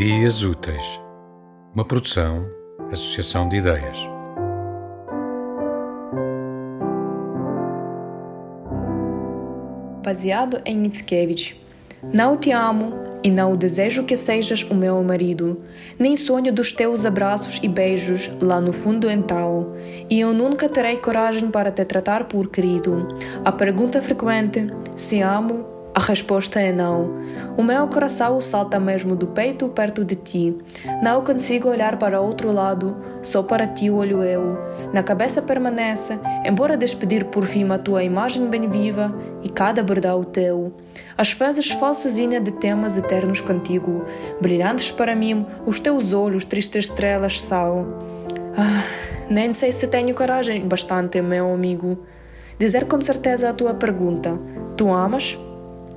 Dias Úteis, uma produção, associação de ideias. Baseado em Mickiewicz. Não te amo e não desejo que sejas o meu marido, nem sonho dos teus abraços e beijos lá no fundo então, e eu nunca terei coragem para te tratar por querido. A pergunta frequente, se amo, a resposta é não. O meu coração salta mesmo do peito perto de ti. Não consigo olhar para outro lado, só para ti olho eu. Na cabeça permanece, embora despedir por fim a tua imagem bem viva e cada bordão teu. Às vezes falsazinha de temas eternos contigo, brilhantes para mim, os teus olhos tristes estrelas são. Ah, nem sei se tenho coragem bastante, meu amigo. Dizer com certeza a tua pergunta: Tu amas?